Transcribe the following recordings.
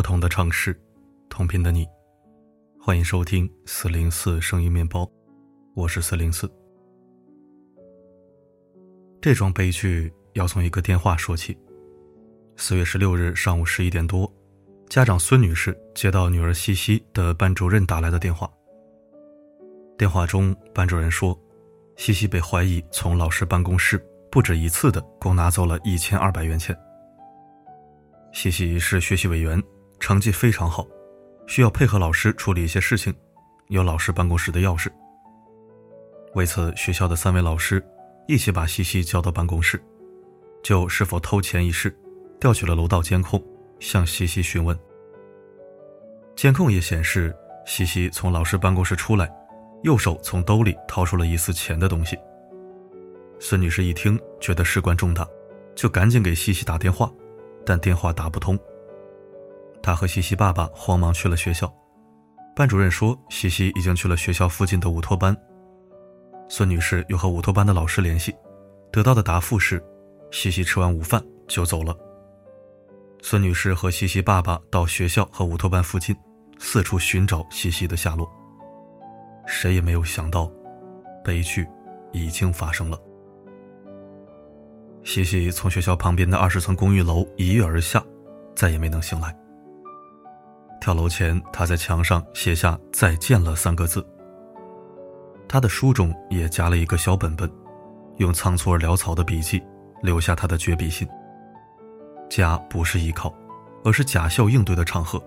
不同的城市，同频的你，欢迎收听四零四声音面包，我是四零四。这桩悲剧要从一个电话说起。四月十六日上午十一点多，家长孙女士接到女儿西西的班主任打来的电话。电话中，班主任说，西西被怀疑从老师办公室不止一次的共拿走了一千二百元钱。西西是学习委员，成绩非常好，需要配合老师处理一些事情，有老师办公室的钥匙。为此，学校的三位老师一起把西西叫到办公室，就是否偷钱一事，调取了楼道监控，向西西询问。监控也显示，西西从老师办公室出来，右手从兜里掏出了疑似钱的东西。孙女士一听，觉得事关重大，就赶紧给西西打电话。但电话打不通。他和西西爸爸慌忙去了学校，班主任说西西已经去了学校附近的午托班。孙女士又和午托班的老师联系，得到的答复是，西西吃完午饭就走了。孙女士和西西爸爸到学校和午托班附近，四处寻找西西的下落。谁也没有想到，悲剧已经发生了。西西从学校旁边的二十层公寓楼一跃而下，再也没能醒来。跳楼前，他在墙上写下“再见了”三个字。他的书中也夹了一个小本本，用仓促而潦草的笔记留下他的绝笔信：“家不是依靠，而是假笑应对的场合。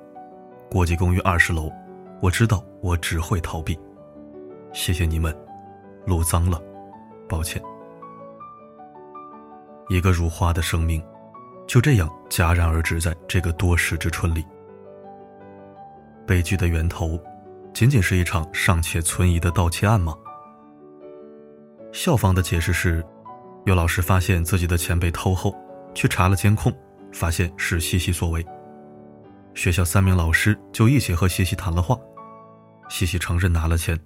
国际公寓二十楼，我知道我只会逃避。谢谢你们，路脏了，抱歉。”一个如花的生命，就这样戛然而止在这个多事之春里。悲剧的源头，仅仅是一场尚且存疑的盗窃案吗？校方的解释是，有老师发现自己的钱被偷后，去查了监控，发现是西西所为。学校三名老师就一起和西西谈了话，西西承认拿了钱，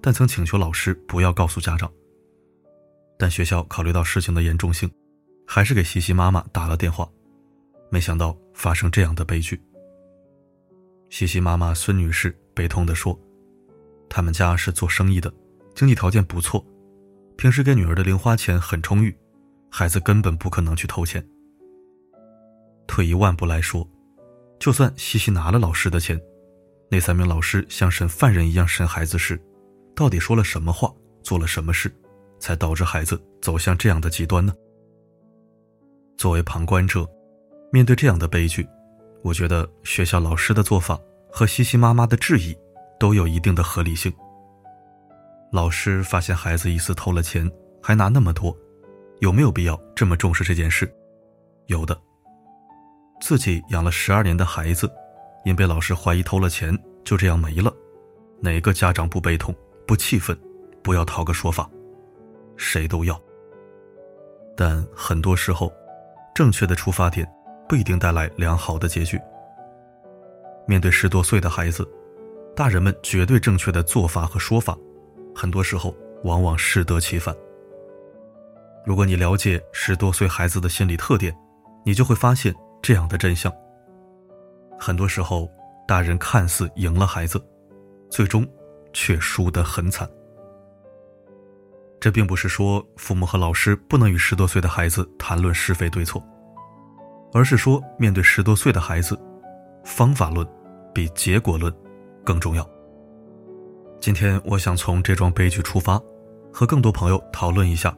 但曾请求老师不要告诉家长。但学校考虑到事情的严重性。还是给西西妈妈打了电话，没想到发生这样的悲剧。西西妈妈孙女士悲痛地说：“他们家是做生意的，经济条件不错，平时给女儿的零花钱很充裕，孩子根本不可能去偷钱。退一万步来说，就算西西拿了老师的钱，那三名老师像审犯人一样审孩子时，到底说了什么话，做了什么事，才导致孩子走向这样的极端呢？”作为旁观者，面对这样的悲剧，我觉得学校老师的做法和西西妈妈的质疑都有一定的合理性。老师发现孩子疑似偷了钱，还拿那么多，有没有必要这么重视这件事？有的。自己养了十二年的孩子，因被老师怀疑偷了钱，就这样没了，哪个家长不悲痛、不气愤、不要讨个说法？谁都要。但很多时候。正确的出发点不一定带来良好的结局。面对十多岁的孩子，大人们绝对正确的做法和说法，很多时候往往适得其反。如果你了解十多岁孩子的心理特点，你就会发现这样的真相。很多时候，大人看似赢了孩子，最终却输得很惨。这并不是说父母和老师不能与十多岁的孩子谈论是非对错，而是说面对十多岁的孩子，方法论比结果论更重要。今天我想从这桩悲剧出发，和更多朋友讨论一下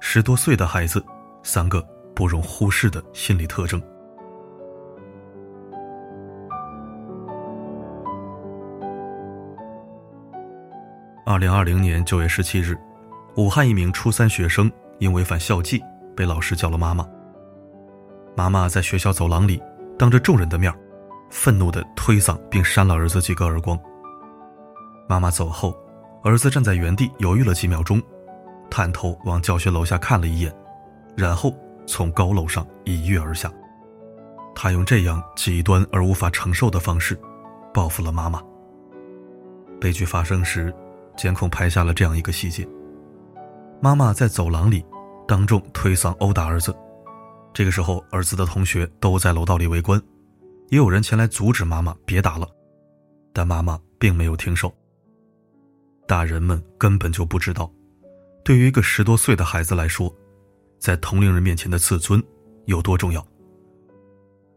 十多岁的孩子三个不容忽视的心理特征。二零二零年九月十七日。武汉一名初三学生因违反校纪，被老师叫了妈妈。妈妈在学校走廊里，当着众人的面，愤怒地推搡并扇了儿子几个耳光。妈妈走后，儿子站在原地犹豫了几秒钟，探头往教学楼下看了一眼，然后从高楼上一跃而下。他用这样极端而无法承受的方式，报复了妈妈。悲剧发生时，监控拍下了这样一个细节。妈妈在走廊里当众推搡殴打儿子，这个时候儿子的同学都在楼道里围观，也有人前来阻止妈妈别打了，但妈妈并没有停手。大人们根本就不知道，对于一个十多岁的孩子来说，在同龄人面前的自尊有多重要。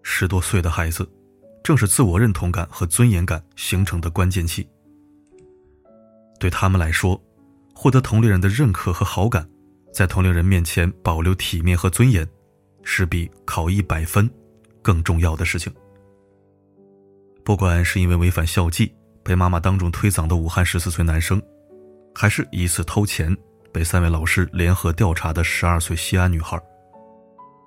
十多岁的孩子，正是自我认同感和尊严感形成的关键期。对他们来说，获得同龄人的认可和好感，在同龄人面前保留体面和尊严，是比考一百分更重要的事情。不管是因为违反校纪被妈妈当众推搡的武汉十四岁男生，还是疑似偷钱被三位老师联合调查的十二岁西安女孩，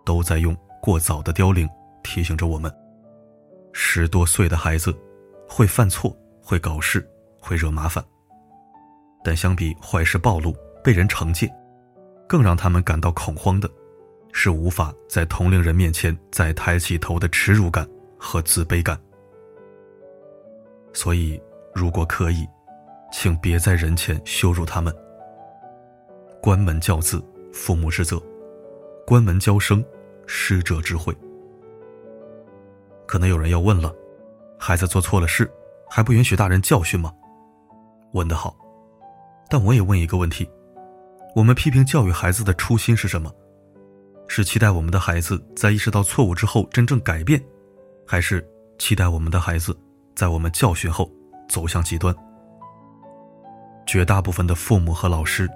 都在用过早的凋零提醒着我们：十多岁的孩子会犯错、会搞事、会惹麻烦。但相比坏事暴露、被人惩戒，更让他们感到恐慌的，是无法在同龄人面前再抬起头的耻辱感和自卑感。所以，如果可以，请别在人前羞辱他们。关门教子，父母之责；关门教生，师者之慧。可能有人要问了：孩子做错了事，还不允许大人教训吗？问得好。但我也问一个问题：我们批评教育孩子的初心是什么？是期待我们的孩子在意识到错误之后真正改变，还是期待我们的孩子？在我们教训后，走向极端。绝大部分的父母和老师，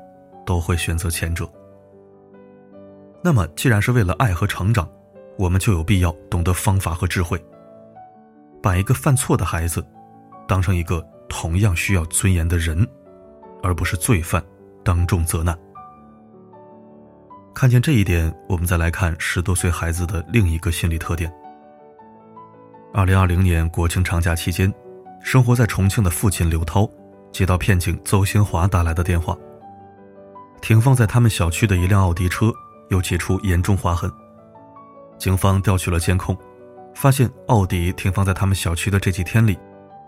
都会选择前者。那么，既然是为了爱和成长，我们就有必要懂得方法和智慧，把一个犯错的孩子，当成一个同样需要尊严的人，而不是罪犯，当众责难。看见这一点，我们再来看十多岁孩子的另一个心理特点。二零二零年国庆长假期间，生活在重庆的父亲刘涛接到骗警邹新华打来的电话。停放在他们小区的一辆奥迪车有几处严重划痕。警方调取了监控，发现奥迪停放在他们小区的这几天里，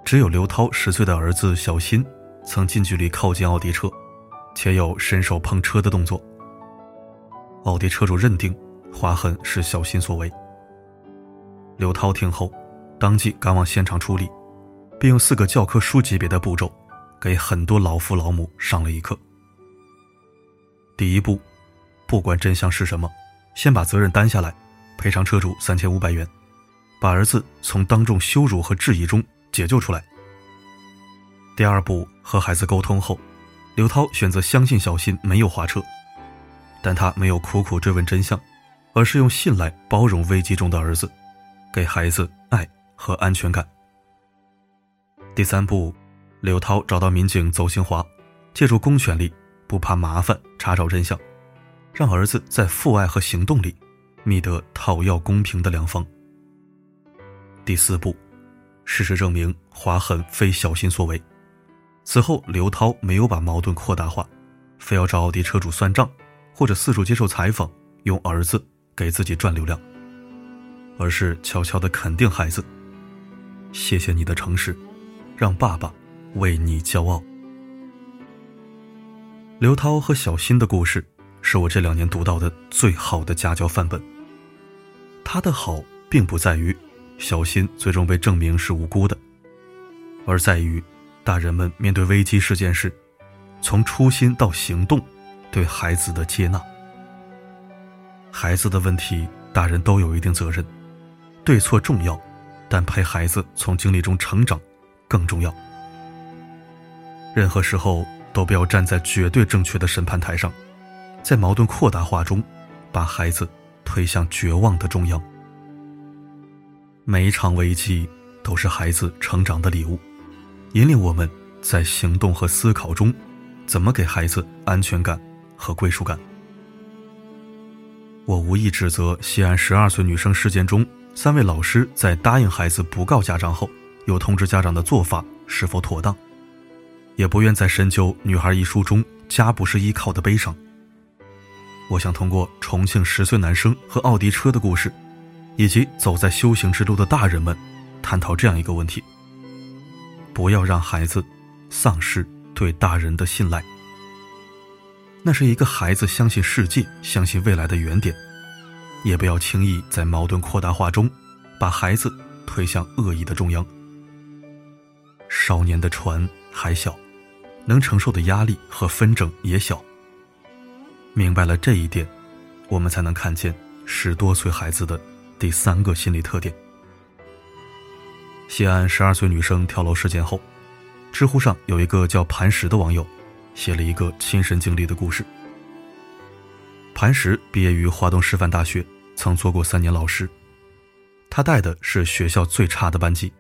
只有刘涛十岁的儿子小新曾近距离靠近奥迪车，且有伸手碰车的动作。奥迪车主认定划痕是小新所为。刘涛听后。当即赶往现场处理，并用四个教科书级别的步骤，给很多老父老母上了一课。第一步，不管真相是什么，先把责任担下来，赔偿车主三千五百元，把儿子从当众羞辱和质疑中解救出来。第二步，和孩子沟通后，刘涛选择相信小新没有划车，但他没有苦苦追问真相，而是用信赖包容危机中的儿子，给孩子爱。和安全感。第三步，刘涛找到民警邹兴华，借助公权力，不怕麻烦查找真相，让儿子在父爱和行动里觅得讨要公平的良方。第四步，事实证明划痕非小心所为。此后，刘涛没有把矛盾扩大化，非要找奥迪车主算账，或者四处接受采访，用儿子给自己赚流量，而是悄悄地肯定孩子。谢谢你的诚实，让爸爸为你骄傲。刘涛和小新的故事是我这两年读到的最好的家教范本。他的好，并不在于小新最终被证明是无辜的，而在于大人们面对危机事件时，从初心到行动，对孩子的接纳。孩子的问题，大人都有一定责任，对错重要。但陪孩子从经历中成长，更重要。任何时候都不要站在绝对正确的审判台上，在矛盾扩大化中，把孩子推向绝望的中央。每一场危机都是孩子成长的礼物，引领我们在行动和思考中，怎么给孩子安全感和归属感。我无意指责西安十二岁女生事件中。三位老师在答应孩子不告家长后，又通知家长的做法是否妥当？也不愿再深究《女孩一书》中家不是依靠的悲伤。我想通过重庆十岁男生和奥迪车的故事，以及走在修行之路的大人们，探讨这样一个问题：不要让孩子丧失对大人的信赖。那是一个孩子相信世界、相信未来的原点。也不要轻易在矛盾扩大化中，把孩子推向恶意的中央。少年的船还小，能承受的压力和纷争也小。明白了这一点，我们才能看见十多岁孩子的第三个心理特点。西安十二岁女生跳楼事件后，知乎上有一个叫磐石的网友，写了一个亲身经历的故事。磐石毕业于华东师范大学，曾做过三年老师。他带的是学校最差的班级，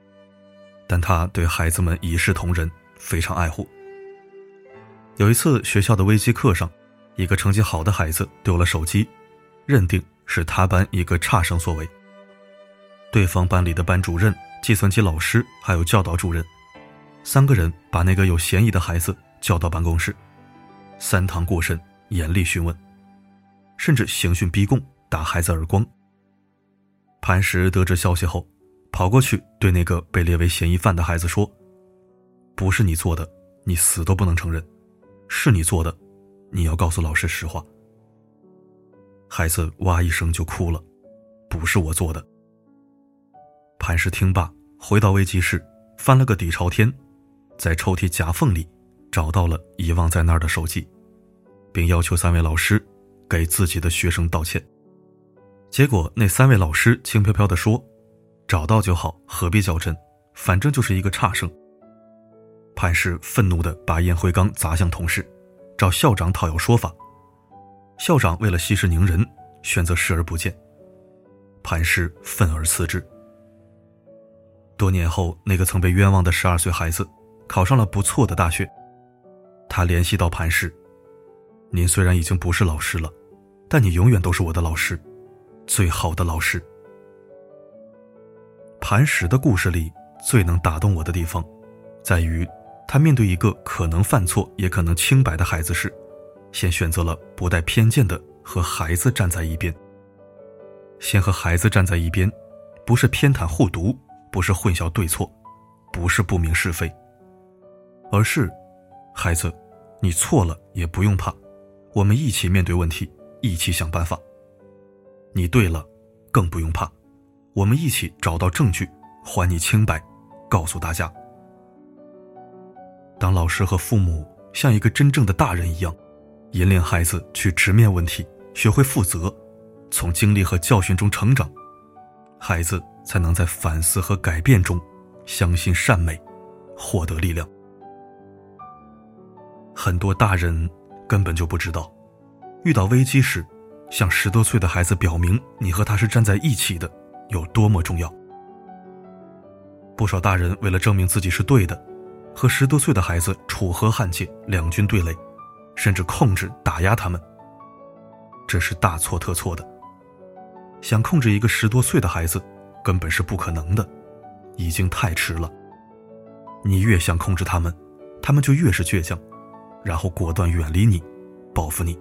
但他对孩子们一视同仁，非常爱护。有一次学校的微机课上，一个成绩好的孩子丢了手机，认定是他班一个差生所为。对方班里的班主任、计算机老师还有教导主任，三个人把那个有嫌疑的孩子叫到办公室，三堂过审，严厉询问。甚至刑讯逼供，打孩子耳光。磐石得知消息后，跑过去对那个被列为嫌疑犯的孩子说：“不是你做的，你死都不能承认；是你做的，你要告诉老师实话。”孩子哇一声就哭了：“不是我做的。”磐石听罢，回到危机室，翻了个底朝天，在抽屉夹缝里找到了遗忘在那儿的手机，并要求三位老师。给自己的学生道歉，结果那三位老师轻飘飘地说：“找到就好，何必较真？反正就是一个差生。”潘氏愤怒地把烟灰缸砸向同事，找校长讨要说法。校长为了息事宁人，选择视而不见。潘氏愤而辞职。多年后，那个曾被冤枉的十二岁孩子考上了不错的大学。他联系到磐石：“您虽然已经不是老师了。”但你永远都是我的老师，最好的老师。磐石的故事里最能打动我的地方，在于他面对一个可能犯错也可能清白的孩子时，先选择了不带偏见的和孩子站在一边。先和孩子站在一边，不是偏袒护犊，不是混淆对错，不是不明是非，而是，孩子，你错了也不用怕，我们一起面对问题。一起想办法。你对了，更不用怕，我们一起找到证据，还你清白，告诉大家。当老师和父母像一个真正的大人一样，引领孩子去直面问题，学会负责，从经历和教训中成长，孩子才能在反思和改变中，相信善美，获得力量。很多大人根本就不知道。遇到危机时，向十多岁的孩子表明你和他是站在一起的，有多么重要。不少大人为了证明自己是对的，和十多岁的孩子楚河汉界，两军对垒，甚至控制打压他们。这是大错特错的。想控制一个十多岁的孩子，根本是不可能的，已经太迟了。你越想控制他们，他们就越是倔强，然后果断远离你，报复你。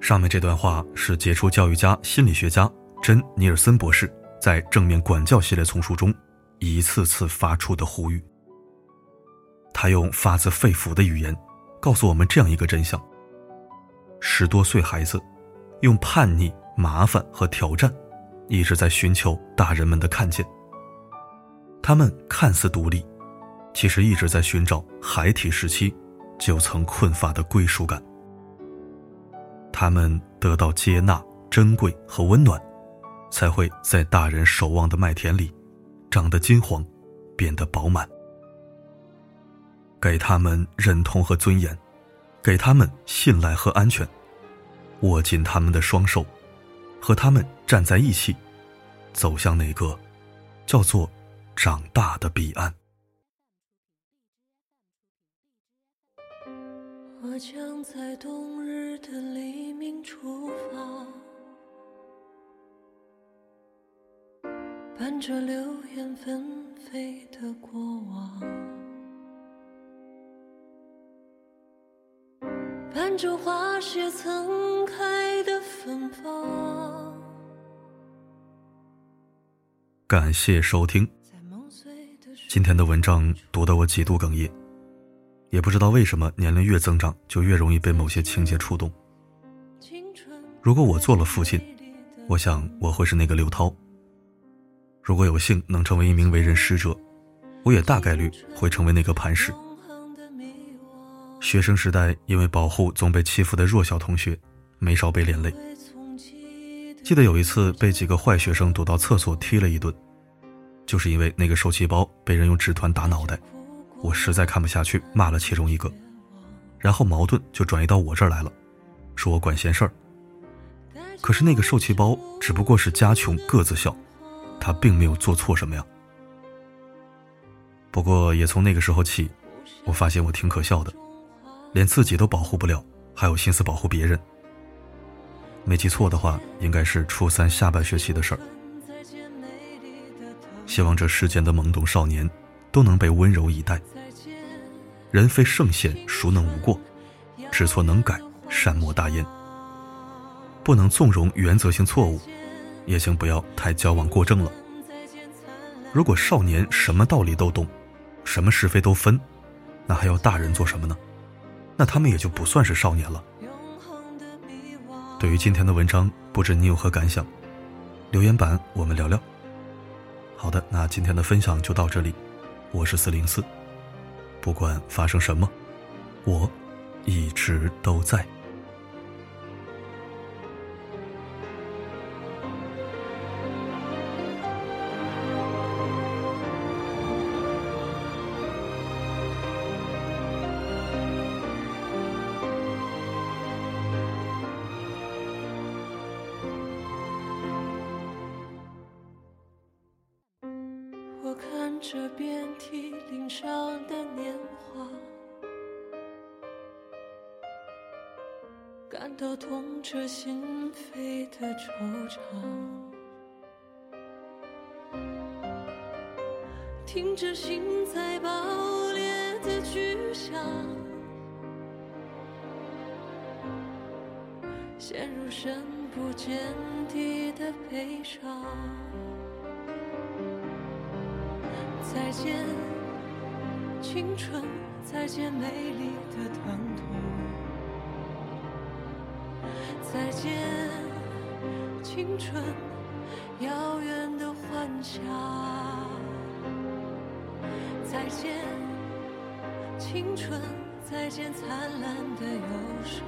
上面这段话是杰出教育家、心理学家珍·尼尔森博士在《正面管教》系列丛书中一次次发出的呼吁。他用发自肺腑的语言告诉我们这样一个真相：十多岁孩子用叛逆、麻烦和挑战，一直在寻求大人们的看见。他们看似独立，其实一直在寻找孩提时期就曾困乏的归属感。他们得到接纳、珍贵和温暖，才会在大人守望的麦田里长得金黄，变得饱满。给他们认同和尊严，给他们信赖和安全，握紧他们的双手，和他们站在一起，走向那个叫做长大的彼岸。我将在冬日的黎明出发，伴着流言纷飞的过往，伴着花谢曾开的芬芳。感谢收听，今天的文章读得我几度哽咽。也不知道为什么，年龄越增长，就越容易被某些情节触动。如果我做了父亲，我想我会是那个刘涛；如果有幸能成为一名为人师者，我也大概率会成为那个磐石。学生时代因为保护总被欺负的弱小同学，没少被连累。记得有一次被几个坏学生堵到厕所踢了一顿，就是因为那个受气包被人用纸团打脑袋，我实在看不下去，骂了其中一个，然后矛盾就转移到我这儿来了，说我管闲事儿。可是那个受气包只不过是家穷个子小，他并没有做错什么呀。不过也从那个时候起，我发现我挺可笑的，连自己都保护不了，还有心思保护别人。没记错的话，应该是初三下半学期的事儿。希望这世间的懵懂少年都能被温柔以待。人非圣贤，孰能无过？知错能改，善莫大焉。不能纵容原则性错误，也请不要太矫枉过正了。如果少年什么道理都懂，什么是非都分，那还要大人做什么呢？那他们也就不算是少年了。对于今天的文章，不知你有何感想？留言板我们聊聊。好的，那今天的分享就到这里。我是四零四，不管发生什么，我一直都在。心扉的惆怅，听着心在爆裂的巨响，陷入深不见底的悲伤。再见，青春；再见，美丽的疼痛；再见，青春，遥远的幻想；再见，青春；再见，灿烂的忧伤；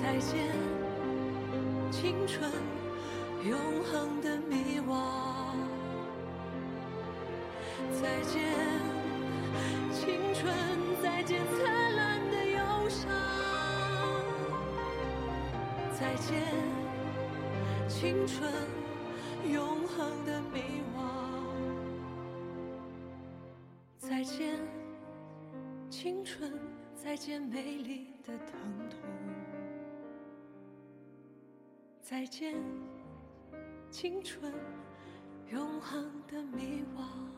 再见，青春，永恒的迷惘。再见，青春；再见，灿再见，青春，永恒的迷惘；再见，青春；再见，美丽的疼痛；再见，青春，永恒的迷惘。